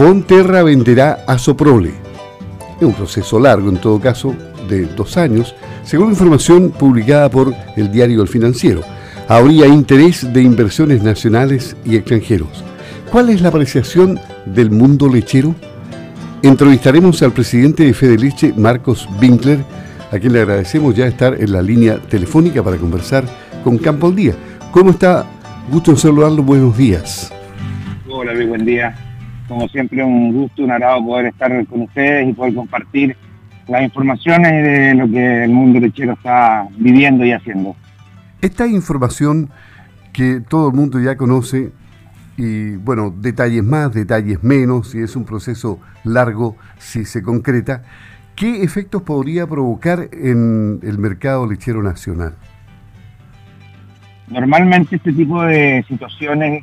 Fonterra venderá a Soprole. Es un proceso largo, en todo caso, de dos años, según información publicada por el diario El Financiero. Habría interés de inversiones nacionales y extranjeros. ¿Cuál es la apreciación del mundo lechero? Entrevistaremos al presidente de Fede Leche, Marcos Winkler, a quien le agradecemos ya estar en la línea telefónica para conversar con Campo al Día. ¿Cómo está? Gusto en saludarlo, buenos días. Hola, muy buen día. Como siempre, un gusto, un agrado poder estar con ustedes y poder compartir las informaciones de lo que el mundo lechero está viviendo y haciendo. Esta información que todo el mundo ya conoce, y bueno, detalles más, detalles menos, y es un proceso largo si se concreta, ¿qué efectos podría provocar en el mercado lechero nacional? Normalmente este tipo de situaciones,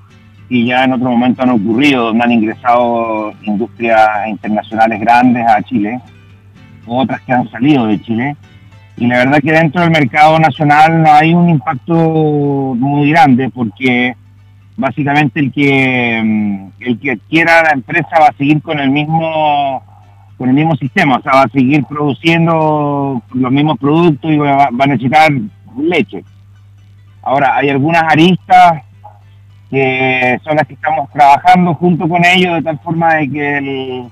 y ya en otro momento han ocurrido, donde han ingresado industrias internacionales grandes a Chile, otras que han salido de Chile, y la verdad que dentro del mercado nacional no hay un impacto muy grande porque básicamente el que mm, el que adquiera la empresa va a seguir con el mismo con el mismo sistema, o sea, va a seguir produciendo los mismos productos y va, a necesitar leche. Ahora, hay algunas aristas que son las que estamos trabajando junto con ellos de tal forma de que el,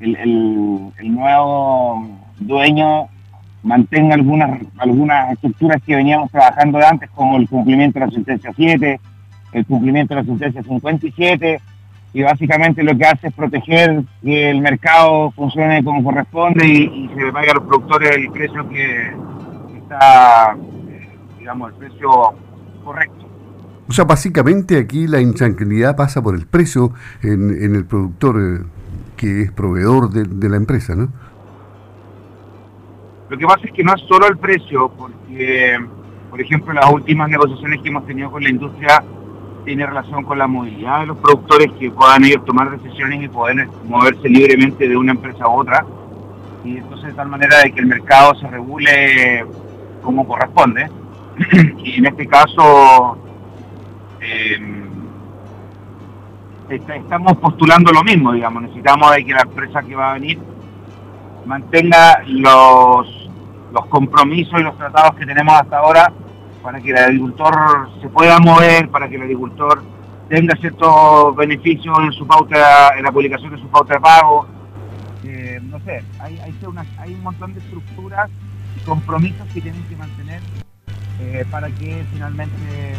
el, nuevo dueño mantenga algunas, algunas estructuras que veníamos trabajando de antes, como el cumplimiento de la sentencia 7, el cumplimiento de la sentencia 57, y básicamente lo que hace es proteger que el mercado funcione como corresponde y, se le pague a los productores el precio que está, digamos, el precio correcto. O sea, básicamente aquí la intranquilidad pasa por el precio en, el productor eh, que es proveedor de, de la empresa, ¿no? Lo que pasa es que no es solo el precio, porque, por ejemplo, las últimas negociaciones que hemos tenido con la industria tiene relación con la movilidad de los productores que puedan ir a tomar decisiones y poder moverse libremente de una empresa a otra. Y entonces de tal manera de que el mercado se regule como corresponde. y en este caso estamos postulando lo mismo, digamos. Necesitamos de que la empresa que va a venir mantenga los los compromisos y los tratados que tenemos hasta ahora para que el agricultor se pueda mover, para que el agricultor tenga ciertos beneficios en su pauta, en la publicación de su pauta de pago. Eh, no sé, hay, hay, un montón de estructuras y compromisos que tienen que mantener eh, para que finalmente...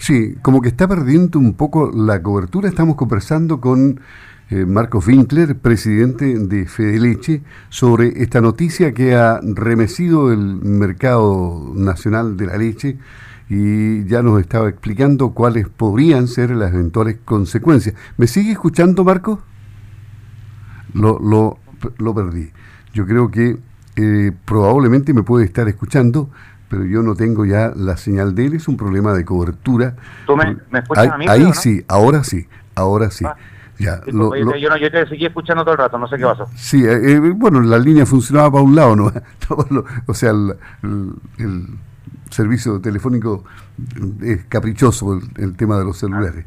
Sí, como que está perdiendo un poco la cobertura. Estamos conversando con eh, Marcos Winkler, presidente de Fedeleche, sobre esta noticia que ha remecido el mercado nacional de la leche y ya nos estaba explicando cuáles podrían ser las eventuales consecuencias. ¿Me sigue escuchando, Marco? Lo, lo, lo perdí. Yo creo que eh, probablemente me puede estar escuchando, pero yo no tengo ya la señal de él, es un problema de cobertura. ¿Tú me, escuchas a mí? Ahí sí, ahora sí, ahora sí. Ah. Ya, yo, yo, te seguí escuchando todo el rato, no sé qué pasó. Sí, eh, eh, bueno, la línea funcionaba para un lado, ¿no? o sea, el, servicio telefónico es caprichoso el, tema de los celulares.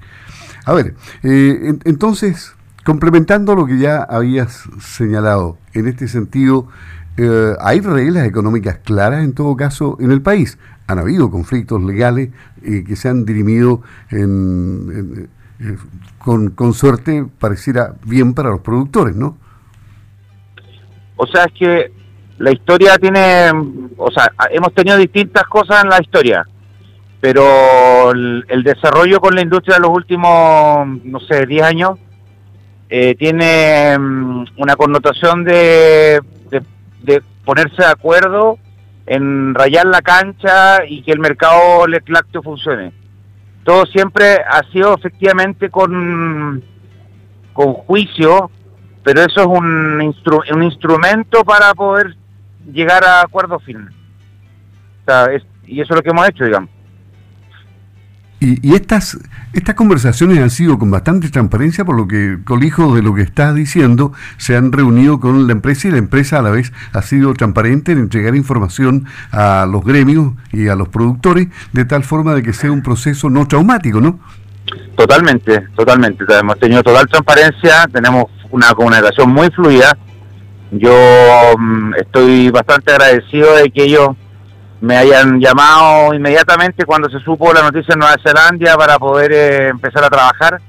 A ver, eh, entonces, complementando lo que ya habías señalado, en este sentido, ¿hay reglas económicas claras en todo caso en el país? Han habido conflictos legales que se han dirimido en con, con suerte pareciera bien para los productores, ¿no? O sea, es que la historia tiene, o sea, hemos tenido distintas cosas en la historia, pero el, desarrollo con la industria de los últimos, no sé, 10 años, eh, tiene mm, una connotación de, de, ponerse de acuerdo en rayar la cancha y que el mercado lácteo funcione todo siempre ha sido efectivamente con, con juicio, pero eso es un, un instrumento para poder llegar a acuerdos finales. y eso es lo que hemos hecho, digamos. Y, estas, estas conversaciones han sido con bastante transparencia, por lo que, colijo de lo que estás diciendo, se han reunido con la empresa y la empresa a la vez ha sido transparente en entregar información a los gremios y a los productores, de tal forma de que sea un proceso no traumático, ¿no? Totalmente, totalmente. Hemos tenido total transparencia, tenemos una comunicación muy fluida. Yo mm, estoy bastante agradecido de que ellos me hayan llamado inmediatamente cuando se supo la noticia en Nueva Zelanda para poder eh, empezar a trabajar,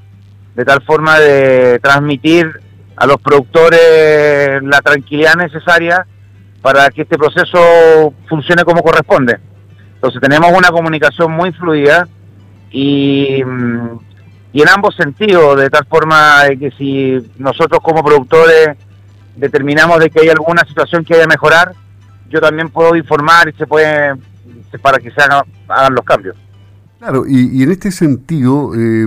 de tal forma de transmitir a los productores la tranquilidad necesaria para que este proceso funcione como corresponde. Entonces tenemos una comunicación muy fluida y, mm, en ambos sentidos, de tal forma que si nosotros como productores determinamos de que hay alguna situación que haya mejorar, yo también puedo informar y se puede para que se hagan, los cambios. Claro, y, en este sentido eh,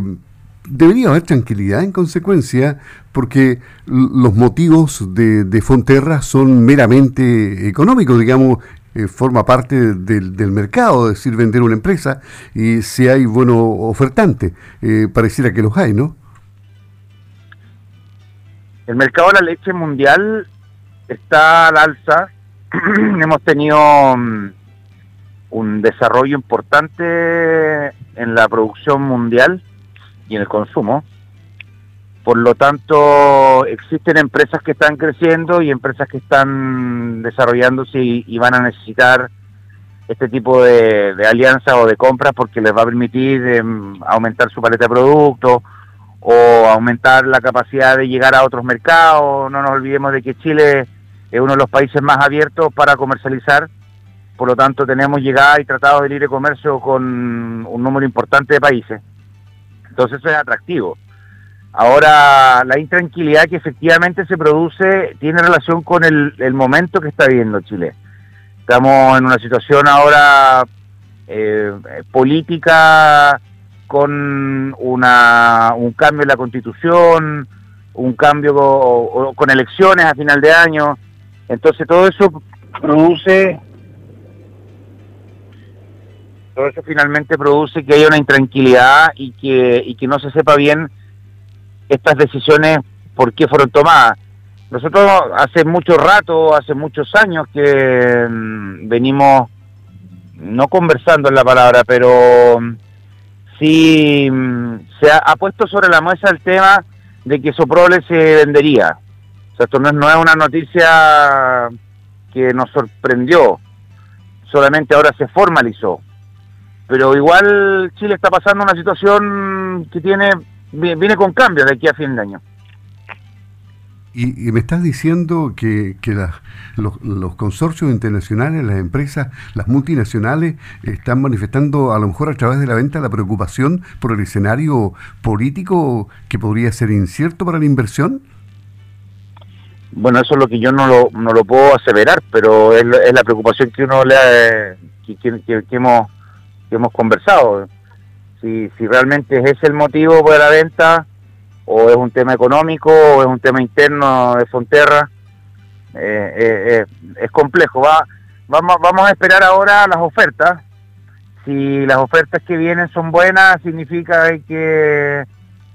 debería haber tranquilidad en consecuencia, porque los motivos de, de Fonterra son meramente económicos, digamos, eh, forma parte del, mercado, es decir, vender una empresa, y si hay buenos ofertantes, eh, pareciera que los hay, ¿no? El mercado de la leche mundial está al alza, hemos tenido mm, un desarrollo importante en la producción mundial y en el consumo. Por lo tanto, existen empresas que están creciendo y empresas que están desarrollándose y, van a necesitar este tipo de, alianzas o de compras porque les va a permitir em, aumentar su paleta de productos o aumentar la capacidad de llegar a otros mercados. No nos olvidemos de que Chile es uno de los países más abiertos para comercializar, por lo tanto tenemos llegada y tratado de libre comercio con un número importante de países. Entonces eso es atractivo. Ahora, la intranquilidad que efectivamente se produce tiene relación con el, momento que está viviendo Chile. Estamos en una situación ahora eh, política con una, un cambio en la constitución, un cambio con elecciones a final de año, entonces todo eso produce, todo eso finalmente produce que haya una intranquilidad y que, y que no se sepa bien estas decisiones por qué fueron tomadas. Nosotros hace mucho rato, hace muchos años que mm, venimos, no conversando en la palabra, pero mm, sí mm, se ha, puesto sobre la mesa el tema de que Soprole se vendería esto no es, una noticia que nos sorprendió, solamente ahora se formalizó. Pero igual Chile está pasando una situación que tiene viene con cambios de aquí a fin de año. Y, me estás diciendo que, los, los, consorcios internacionales, las empresas, las multinacionales, están manifestando a lo mejor a través de la venta la preocupación por el escenario político que podría ser incierto para la inversión. Bueno, eso es lo que yo no lo, no lo puedo aseverar, pero es, la preocupación que uno le que, que, hemos, que hemos conversado. Si, si realmente es ese el motivo de la venta, o es un tema económico, o es un tema interno de Fonterra, eh, eh, eh, es complejo. Va, vamos, vamos a esperar ahora las ofertas. Si las ofertas que vienen son buenas, significa que,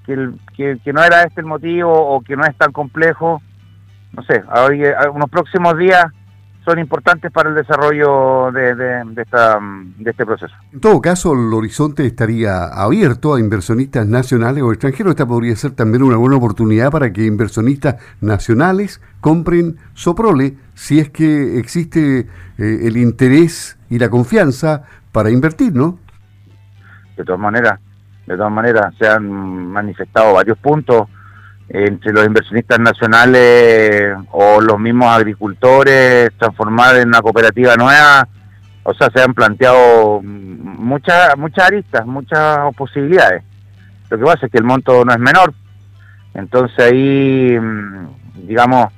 que, que no era este el motivo o que no es tan complejo no sé, hoy, unos próximos días son importantes para el desarrollo de, de, esta, de este proceso. En todo caso, el horizonte estaría abierto a inversionistas nacionales o extranjeros. Esta podría ser también una buena oportunidad para que inversionistas nacionales compren Soprole si es que existe eh, el interés y la confianza para invertir, ¿no? De todas maneras, de todas maneras se han manifestado varios puntos entre los inversionistas nacionales o los mismos agricultores, transformar en una cooperativa nueva, o sea, se han planteado muchas muchas aristas, muchas posibilidades. Lo que pasa es que el monto no es menor, entonces ahí, mm, digamos,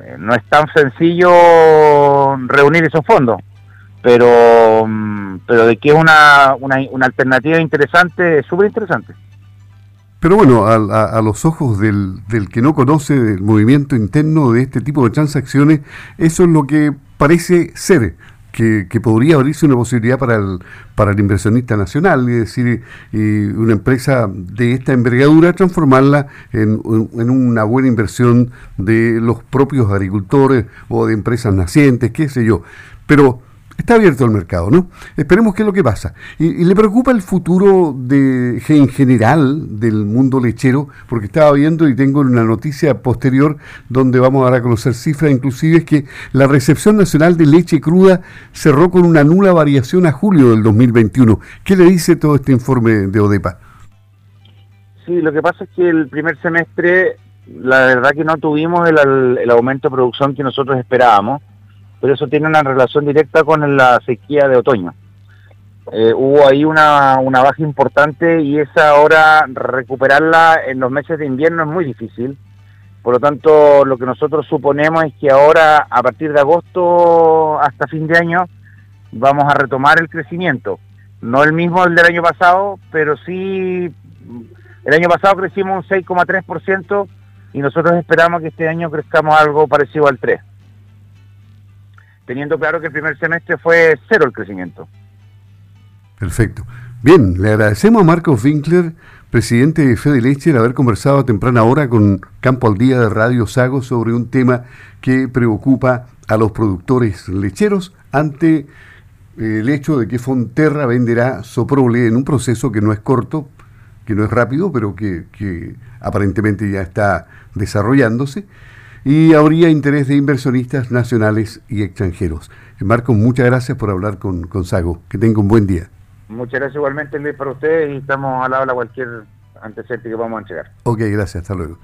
eh, no es tan sencillo reunir esos fondos, pero, mm, pero de que es una, una, una alternativa interesante, es súper interesante. Pero bueno, a, los ojos del, del, que no conoce el movimiento interno de este tipo de transacciones, eso es lo que parece ser. Que, podría abrirse una posibilidad para el, para el inversionista nacional, es decir, una empresa de esta envergadura, transformarla en, en, una buena inversión de los propios agricultores o de empresas nacientes, qué sé yo. Pero está abierto el mercado, ¿no? Esperemos qué es lo que pasa. ¿Y, le preocupa el futuro de, en general del mundo lechero? Porque estaba viendo y tengo una noticia posterior donde vamos a a conocer cifras, inclusive es que la recepción nacional de leche cruda cerró con una nula variación a julio del 2021. ¿Qué le dice todo este informe de ODEPA? Sí, lo que pasa es que el primer semestre, la verdad que no tuvimos el, el aumento de producción que nosotros esperábamos pero eso tiene una relación directa con la sequía de otoño. Eh, hubo ahí una, una baja importante y esa ahora recuperarla en los meses de invierno es muy difícil. Por lo tanto, lo que nosotros suponemos es que ahora, a partir de agosto hasta fin de año, vamos a retomar el crecimiento. No el mismo del año pasado, pero sí, el año pasado crecimos un 6,3% y nosotros esperamos que este año crezcamos algo parecido al 3% teniendo claro que el primer semestre fue cero el crecimiento. Perfecto. Bien, le agradecemos a Marcos Winkler, presidente de Fede Leche, haber conversado a temprana hora con Campo al Día de Radio Sago sobre un tema que preocupa a los productores lecheros ante el hecho de que Fonterra venderá Soprole en un proceso que no es corto, que no es rápido, pero que aparentemente ya está desarrollándose y habría interés de inversionistas nacionales y extranjeros. Marco, muchas gracias por hablar con, con Sago. Que tenga un buen día. Muchas gracias igualmente, Luis, para ustedes y estamos a la hora cualquier antecedente que vamos a entregar. Ok, gracias. Hasta luego.